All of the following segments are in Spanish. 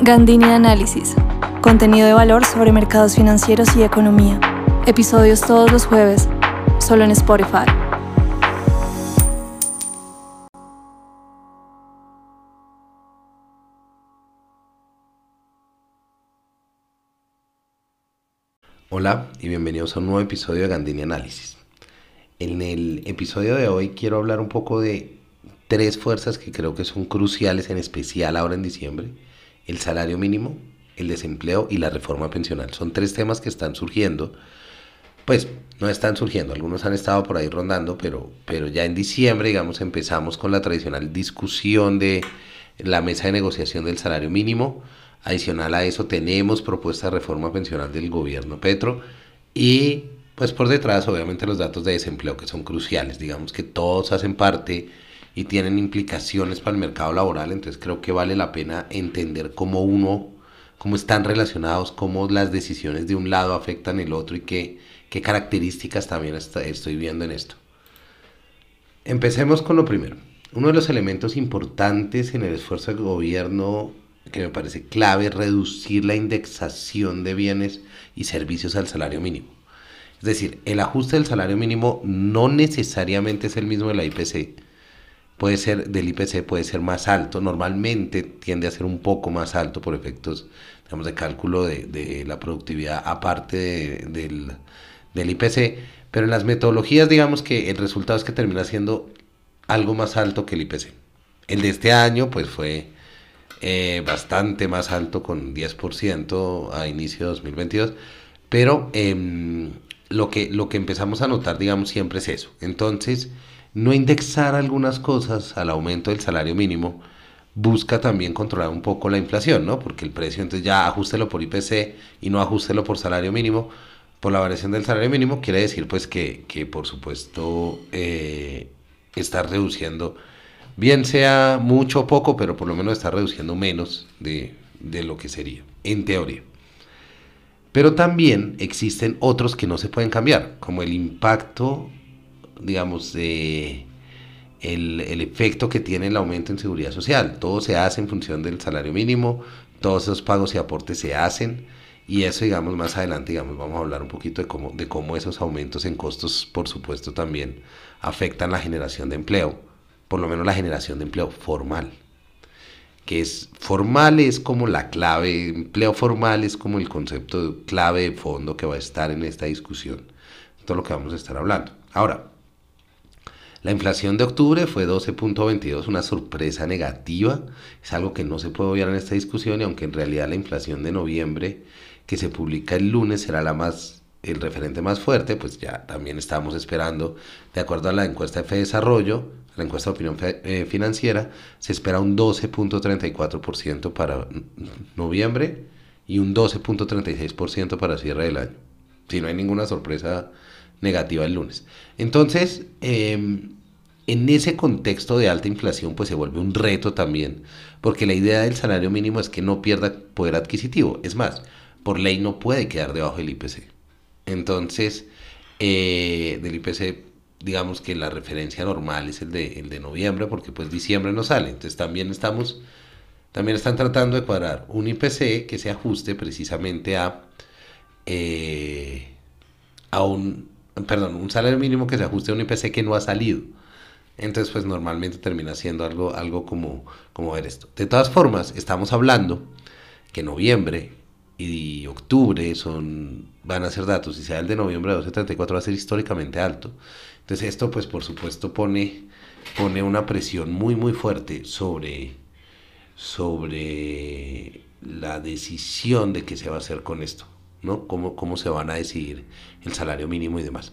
Gandini Análisis. Contenido de valor sobre mercados financieros y economía. Episodios todos los jueves, solo en Spotify. Hola y bienvenidos a un nuevo episodio de Gandini Análisis. En el episodio de hoy quiero hablar un poco de tres fuerzas que creo que son cruciales, en especial ahora en diciembre, el salario mínimo, el desempleo y la reforma pensional. Son tres temas que están surgiendo. Pues no están surgiendo, algunos han estado por ahí rondando, pero, pero ya en diciembre, digamos, empezamos con la tradicional discusión de la mesa de negociación del salario mínimo. Adicional a eso tenemos propuesta de reforma pensional del gobierno Petro y pues por detrás obviamente los datos de desempleo que son cruciales, digamos que todos hacen parte y tienen implicaciones para el mercado laboral, entonces creo que vale la pena entender cómo uno, cómo están relacionados, cómo las decisiones de un lado afectan el otro y qué, qué características también estoy viendo en esto. Empecemos con lo primero. Uno de los elementos importantes en el esfuerzo del gobierno que me parece clave es reducir la indexación de bienes y servicios al salario mínimo. Es decir, el ajuste del salario mínimo no necesariamente es el mismo de la IPC puede ser del IPC puede ser más alto, normalmente tiende a ser un poco más alto por efectos digamos, de cálculo de, la productividad aparte del, del, IPC, pero en las metodologías digamos que el resultado es que termina siendo algo más alto que el IPC. El de este año pues fue eh, bastante más alto con 10% a inicio de 2022, pero em, lo, que, lo que empezamos a notar digamos siempre es eso. Entonces, no indexar algunas cosas al aumento del salario mínimo busca también controlar un poco la inflación, ¿no? Porque el precio, entonces ya ajustelo por IPC y no ajustelo por salario mínimo, por la variación del salario mínimo, quiere decir pues que, por supuesto eh, está reduciendo, bien sea mucho o poco, pero por lo menos está reduciendo menos de, de lo que sería, en teoría. Pero también existen otros que no se pueden cambiar, como el impacto digamos, el, el, efecto que tiene el aumento en seguridad social. Todo se hace en función del salario mínimo, todos esos pagos y aportes se hacen. Y eso, digamos, más adelante, digamos, vamos a hablar un poquito de cómo, de cómo esos aumentos en costos, por supuesto, también afectan la generación de empleo, por lo menos la generación de empleo formal. Que es formal es como la clave, empleo formal es como el concepto clave de fondo que va a estar en esta discusión. Todo lo que vamos a estar hablando. Ahora, la inflación de octubre fue 12.22, una sorpresa negativa, es algo que no se puede obviar en esta discusión y aunque en realidad la inflación de noviembre que se publica el lunes será la más el referente más fuerte, pues ya también estamos esperando, de acuerdo a la encuesta de Desarrollo, la encuesta de opinión eh, financiera, se espera un 12.34% para noviembre y un 12.36% para cierre del año. Si no hay ninguna sorpresa negativa el lunes. Entonces, em, en ese contexto de alta inflación, pues se vuelve un reto también, porque la idea del salario mínimo es que no pierda poder adquisitivo. Es más, por ley no puede quedar debajo del IPC. Entonces, eh, del IPC, digamos que la referencia normal es el de, el de noviembre, porque pues diciembre no sale. Entonces también estamos, también están tratando de cuadrar un IPC que se ajuste precisamente a, eh, a un perdón, un salario mínimo que se ajuste a un IPC que no ha salido. Entonces, pues normalmente termina siendo algo, algo como, como ver esto. De todas formas, estamos hablando que noviembre y octubre son, van a ser datos, y sea el de noviembre de 1234 va a ser históricamente alto. Entonces esto pues por supuesto pone, pone una presión muy muy fuerte sobre, sobre la decisión de qué se va a hacer con esto. ¿No? Cómo, cómo se van a decidir el salario mínimo y demás.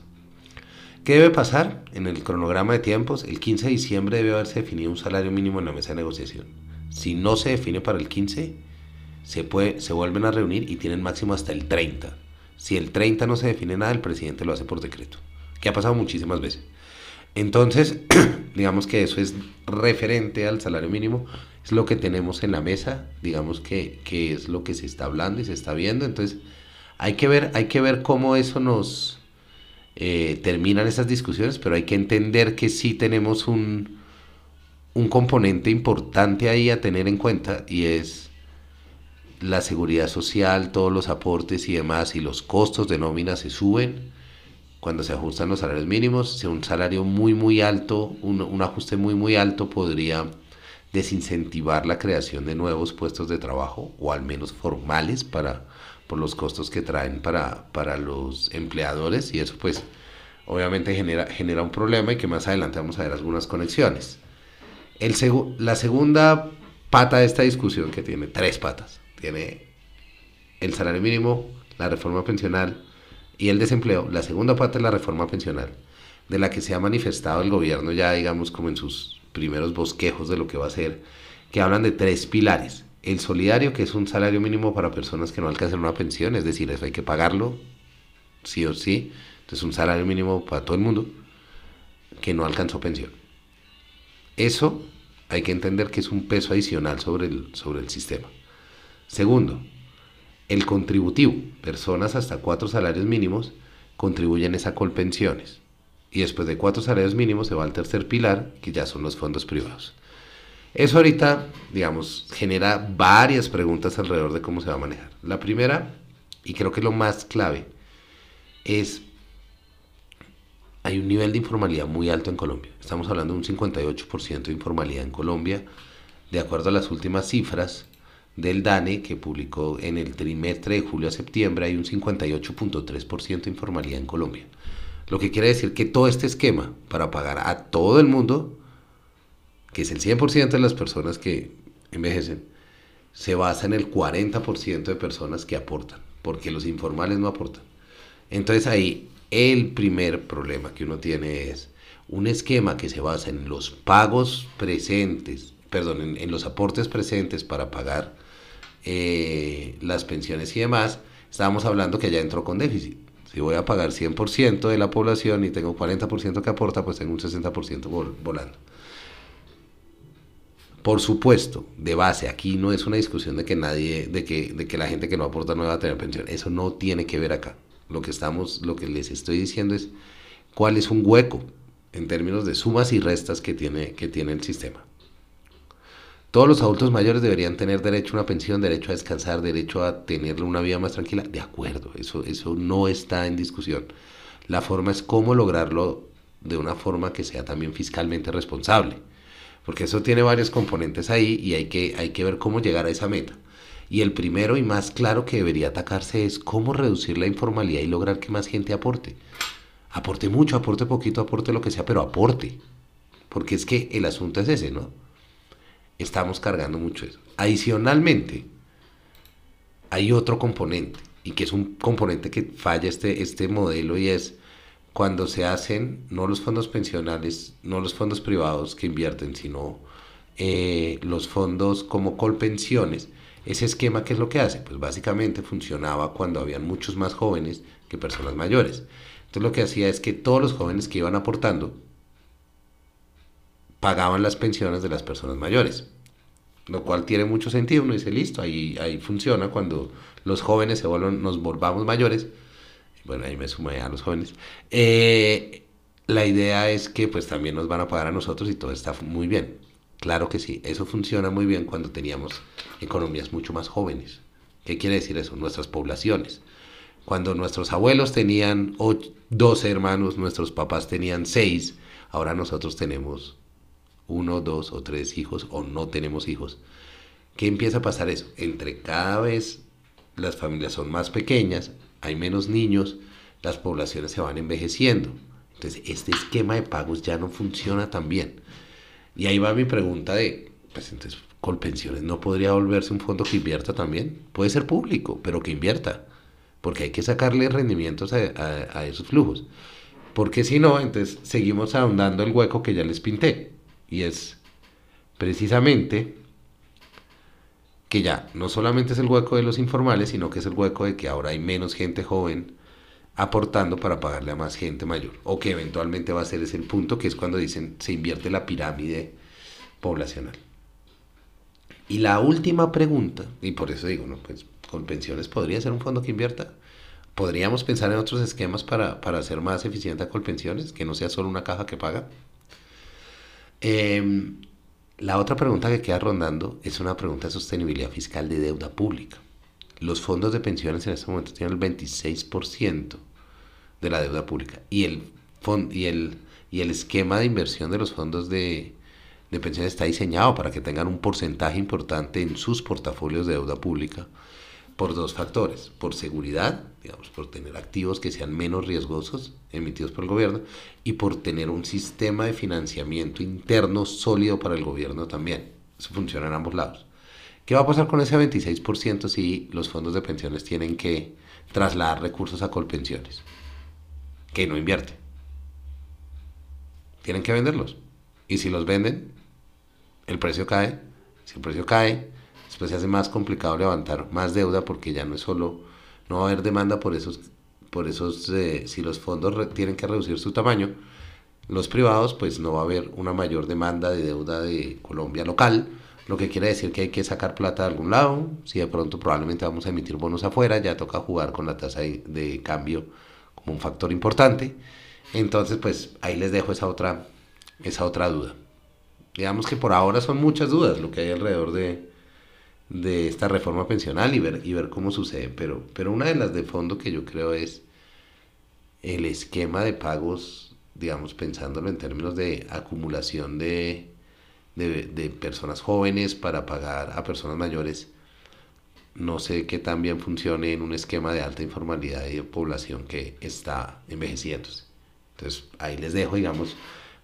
¿Qué debe pasar? En el cronograma de tiempos, el 15 de diciembre debe haberse definido un salario mínimo en la mesa de negociación. Si no se define para el 15, se, puede, se vuelven a reunir y tienen máximo hasta el 30. Si el 30 no se define nada, el presidente lo hace por decreto, que ha pasado muchísimas veces. Entonces, digamos que eso es referente al salario mínimo, es lo que tenemos en la mesa, digamos que, que es lo que se está hablando y se está viendo. Entonces, hay que ver, hay que ver cómo eso nos eh, terminan esas discusiones, pero hay que entender que sí tenemos un, un componente importante ahí a tener en cuenta y es la seguridad social, todos los aportes y demás, y los costos de nómina se suben cuando se ajustan los salarios mínimos. Si un salario muy, muy alto, un, un ajuste muy, muy alto podría desincentivar la creación de nuevos puestos de trabajo, o al menos formales, para, por los costos que traen para, para los empleadores, y eso pues obviamente genera, genera un problema y que más adelante vamos a ver algunas conexiones. El la segunda pata de esta discusión, que tiene tres patas, tiene el salario mínimo, la reforma pensional y el desempleo. La segunda pata es la reforma pensional, de la que se ha manifestado el gobierno ya, digamos, como en sus primeros bosquejos de lo que va a ser, que hablan de tres pilares. El solidario, que es un salario mínimo para personas que no alcanzan una pensión, es decir, eso hay que pagarlo, sí o sí. Entonces, un salario mínimo para todo el mundo que no alcanzó pensión. Eso hay que entender que es un peso adicional sobre el, sobre el sistema. Segundo, el contributivo. Personas hasta cuatro salarios mínimos contribuyen a colpensiones. Y después de cuatro salarios mínimos se va al tercer pilar, que ya son los fondos privados. Eso ahorita, digamos, genera varias preguntas alrededor de cómo se va a manejar. La primera, y creo que lo más clave, es hay un nivel de informalidad muy alto en Colombia. Estamos hablando de un 58% de informalidad en Colombia, de acuerdo a las últimas cifras del DANE que publicó en el trimestre de julio a septiembre, hay un 58.3% de informalidad en Colombia. Lo que quiere decir que todo este esquema para pagar a todo el mundo, que es el 100% de las personas que envejecen, se basa en el 40% de personas que aportan, porque los informales no aportan. Entonces ahí el primer problema que uno tiene es un esquema que se basa en los pagos presentes, perdón, en, los aportes presentes para pagar eh, las pensiones y demás, estábamos hablando que ya entró con déficit. Si voy a pagar 100% de la población y tengo 40% que aporta, pues tengo un 60% volando. Por supuesto, de base, aquí no es una discusión de que nadie, de que, de que la gente que no aporta no va a tener pensión. Eso no tiene que ver acá. Lo que estamos, lo que les estoy diciendo es cuál es un hueco en términos de sumas y restas que tiene, que tiene el sistema. Todos los adultos mayores deberían tener derecho a una pensión, derecho a descansar, derecho a tener una vida más tranquila. De acuerdo, eso, eso no está en discusión. La forma es cómo lograrlo de una forma que sea también fiscalmente responsable. Porque eso tiene varios componentes ahí y hay que, hay que ver cómo llegar a esa meta. Y el primero y más claro que debería atacarse es cómo reducir la informalidad y lograr que más gente aporte. Aporte mucho, aporte poquito, aporte lo que sea, pero aporte. Porque es que el asunto es ese, ¿no? Estamos cargando mucho eso. Adicionalmente, hay otro componente, y que es un componente que falla este, este modelo, y es cuando se hacen no los fondos pensionales, no los fondos privados que invierten, sino eh, los fondos como colpensiones, ese esquema, ¿qué es lo que hace? Pues básicamente funcionaba cuando habían muchos más jóvenes que personas mayores. Entonces lo que hacía es que todos los jóvenes que iban aportando pagaban las pensiones de las personas mayores. Lo cual tiene mucho sentido. Uno dice, listo, ahí, ahí funciona cuando los jóvenes se vuelven, nos volvamos mayores. Bueno, ahí me sumé a los jóvenes. Eh, la idea es que pues también nos van a pagar a nosotros y todo está muy bien. Claro que sí, eso funciona muy bien cuando teníamos economías mucho más jóvenes. ¿Qué quiere decir eso? Nuestras poblaciones. Cuando nuestros abuelos tenían 12 hermanos, nuestros papás tenían 6, ahora nosotros tenemos uno, dos o tres hijos o no tenemos hijos. ¿Qué empieza a pasar eso? Entre cada vez las familias son más pequeñas, hay menos niños, las poblaciones se van envejeciendo. Entonces, este esquema de pagos ya no funciona tan bien. Y ahí va mi pregunta de, pues entonces, Colpensiones no podría volverse un fondo que invierta también. Puede ser público, pero que invierta. Porque hay que sacarle rendimientos a, esos flujos. Porque si no, entonces seguimos ahondando el hueco que ya les pinté. Y es precisamente ya no solamente es el hueco de los informales, sino que es el hueco de que ahora hay menos gente joven aportando para pagarle a más gente mayor. O que eventualmente va a ser ese el punto, que es cuando dicen se invierte la pirámide poblacional. Y la última pregunta, y por eso digo, ¿no? Pues con pensiones podría ser un fondo que invierta. ¿Podríamos pensar en otros esquemas para, para hacer más eficiente a Colpensiones, que no sea solo una caja que paga? Em, la otra pregunta que queda rondando es una pregunta de sostenibilidad fiscal de deuda pública. los fondos de pensiones en este momento tienen el 26% de la deuda pública y el, y el, y el esquema de inversión de los fondos de, de pensiones está diseñado para que tengan un porcentaje importante en sus portafolios de deuda pública por dos factores, por seguridad, digamos, por tener activos que sean menos riesgosos emitidos por el gobierno y por tener un sistema de financiamiento interno sólido para el gobierno también. Eso funciona en ambos lados. ¿Qué va a pasar con ese 26% si los fondos de pensiones tienen que trasladar recursos a Colpensiones? Que no invierte. Tienen que venderlos. Y si los venden, el precio cae. Si el precio cae, después se hace más complicado levantar más deuda porque ya no es solo, no va a haber demanda por esos, por esos eh, si los fondos tienen que reducir su tamaño, los privados pues no va a haber una mayor demanda de deuda de Colombia local, lo que quiere decir que hay que sacar plata de algún lado, si de pronto probablemente vamos a emitir bonos afuera, ya toca jugar con la tasa de, de cambio como un factor importante, entonces pues ahí les dejo esa otra, esa otra duda. Digamos que por ahora son muchas dudas lo que hay alrededor de, de esta reforma pensional y ver, y ver cómo sucede. Pero, pero una de las de fondo que yo creo es el esquema de pagos, digamos, pensándolo en términos de acumulación de, de, personas jóvenes para pagar a personas mayores. No sé qué tan bien funcione en un esquema de alta informalidad y de población que está envejeciéndose. Entonces, ahí les dejo, digamos,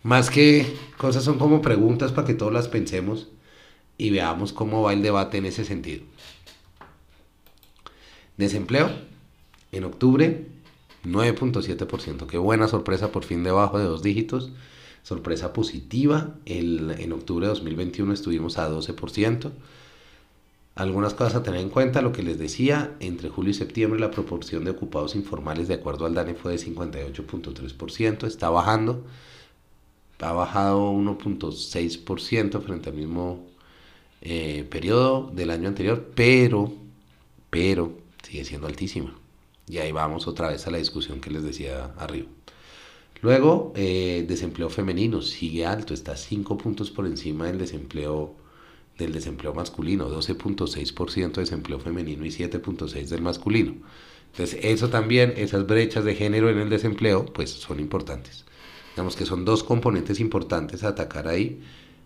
más que cosas son como preguntas para que todos las pensemos y veamos cómo va el debate en ese sentido. Desempleo, en octubre, 9.7%. Qué buena sorpresa, por fin debajo de dos dígitos. Sorpresa positiva. El, en octubre de 2021 estuvimos a 12%. Algunas cosas a tener en cuenta, lo que les decía, entre julio y septiembre la proporción de ocupados informales de acuerdo al DANE fue de 58.3%, está bajando, ha bajado 1.6% frente al mismo eh, periodo del año anterior, pero, pero sigue siendo altísima. Y ahí vamos otra vez a la discusión que les decía arriba. Luego, eh, desempleo femenino sigue alto, está 5 puntos por encima del desempleo del desempleo masculino, 12.6% de desempleo femenino y 7.6% del masculino. Entonces, eso también, esas brechas de género en el desempleo, pues son importantes. Digamos que son dos componentes importantes a atacar ahí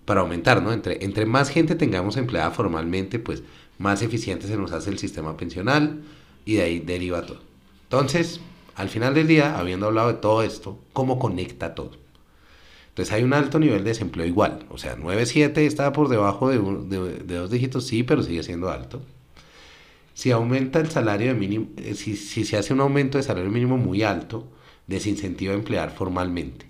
para aumentar, ¿no? Entre, entre más gente tengamos empleada formalmente, pues más eficiente se nos hace el sistema pensional y de ahí deriva todo. Entonces, al final del día, habiendo hablado de todo esto, ¿cómo conecta todo? Entonces hay un alto nivel de desempleo igual, o sea, 9.7 está por debajo de, dos dígitos, sí, pero sigue siendo alto. Si aumenta el salario mínimo, eh, si, si se hace un aumento de salario mínimo muy alto, desincentiva emplear formalmente.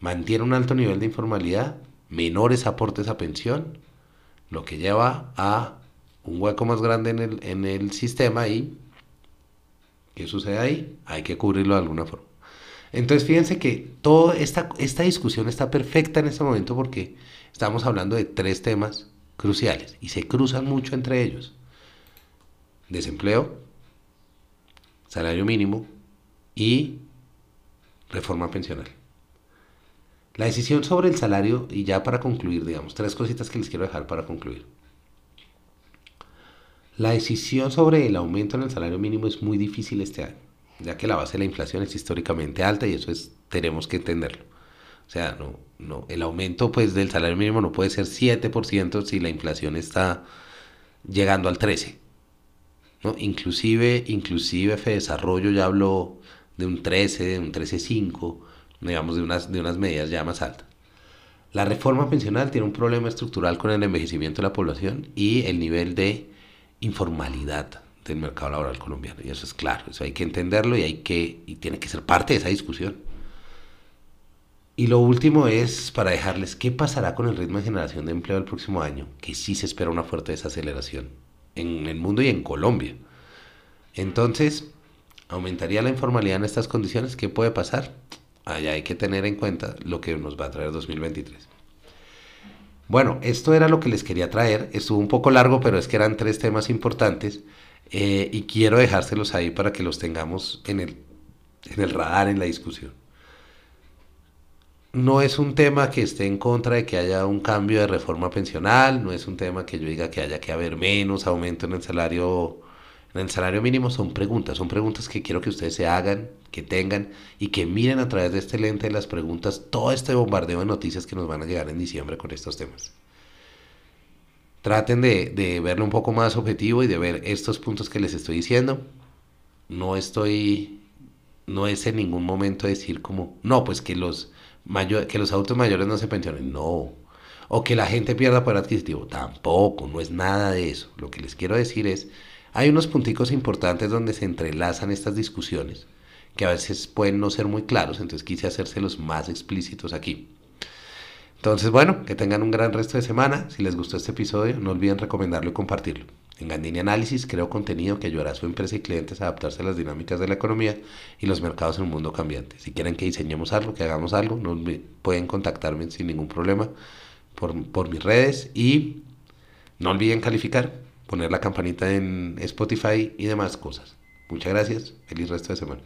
Mantiene un alto nivel de informalidad, menores aportes a pensión, lo que lleva a un hueco más grande en el, en el sistema y ¿qué sucede ahí? Hay que cubrirlo de alguna forma. Entonces fíjense que toda esta, esta discusión está perfecta en este momento porque estamos hablando de tres temas cruciales y se cruzan mucho entre ellos. Desempleo, salario mínimo y reforma pensional. La decisión sobre el salario, y ya para concluir, digamos, tres cositas que les quiero dejar para concluir. La decisión sobre el aumento en el salario mínimo es muy difícil este año, ya que la base de la inflación es históricamente alta y eso es, tenemos que entenderlo. O sea, no, no, el aumento pues, del salario mínimo no puede ser 7% si la inflación está llegando al 13%. ¿no? Inclusive, inclusive Desarrollo ya habló de un 13, de un 13,5% digamos, de unas, de unas medidas ya más altas. La reforma pensional tiene un problema estructural con el envejecimiento de la población y el nivel de informalidad del mercado laboral colombiano. Y eso es claro, eso hay que entenderlo y, hay que, y tiene que ser parte de esa discusión. Y lo último es para dejarles qué pasará con el ritmo de generación de empleo del próximo año, que sí se espera una fuerte desaceleración en el mundo y en Colombia. Entonces, ¿aumentaría la informalidad en estas condiciones? ¿Qué puede pasar? Allá hay que tener en cuenta lo que nos va a traer 2023. Bueno, esto era lo que les quería traer. Estuvo un poco largo, pero es que eran tres temas importantes eh, y quiero dejárselos ahí para que los tengamos en el, en el radar, en la discusión. No es un tema que esté en contra de que haya un cambio de reforma pensional, no es un tema que yo diga que haya que haber menos aumento en el salario En el salario mínimo son preguntas, son preguntas que quiero que ustedes se hagan, que tengan y que miren a través de este lente de las preguntas todo este bombardeo de noticias que nos van a llegar en diciembre con estos temas. Traten de, de verlo un poco más objetivo y de ver estos puntos que les estoy diciendo. No estoy, no es en ningún momento decir como, no, pues que los, mayor, que los adultos mayores no se pensionen, no. O que la gente pierda poder adquisitivo, tampoco, no es nada de eso. Lo que les quiero decir es, hay unos punticos importantes donde se entrelazan estas discusiones, que a veces pueden no ser muy claros, entonces quise hacérselos más explícitos aquí. Entonces, bueno, que tengan un gran resto de semana. Si les gustó este episodio, no olviden recomendarlo y compartirlo. En Gandini Análisis creo contenido que ayudará a su empresa y clientes a adaptarse a las dinámicas de la economía y los mercados en un mundo cambiante. Si quieren que diseñemos algo, que hagamos algo, pueden contactarme sin ningún problema por, por mis redes y no olviden calificar, poner la campanita en Spotify y demás cosas. Muchas gracias. Feliz resto de semana.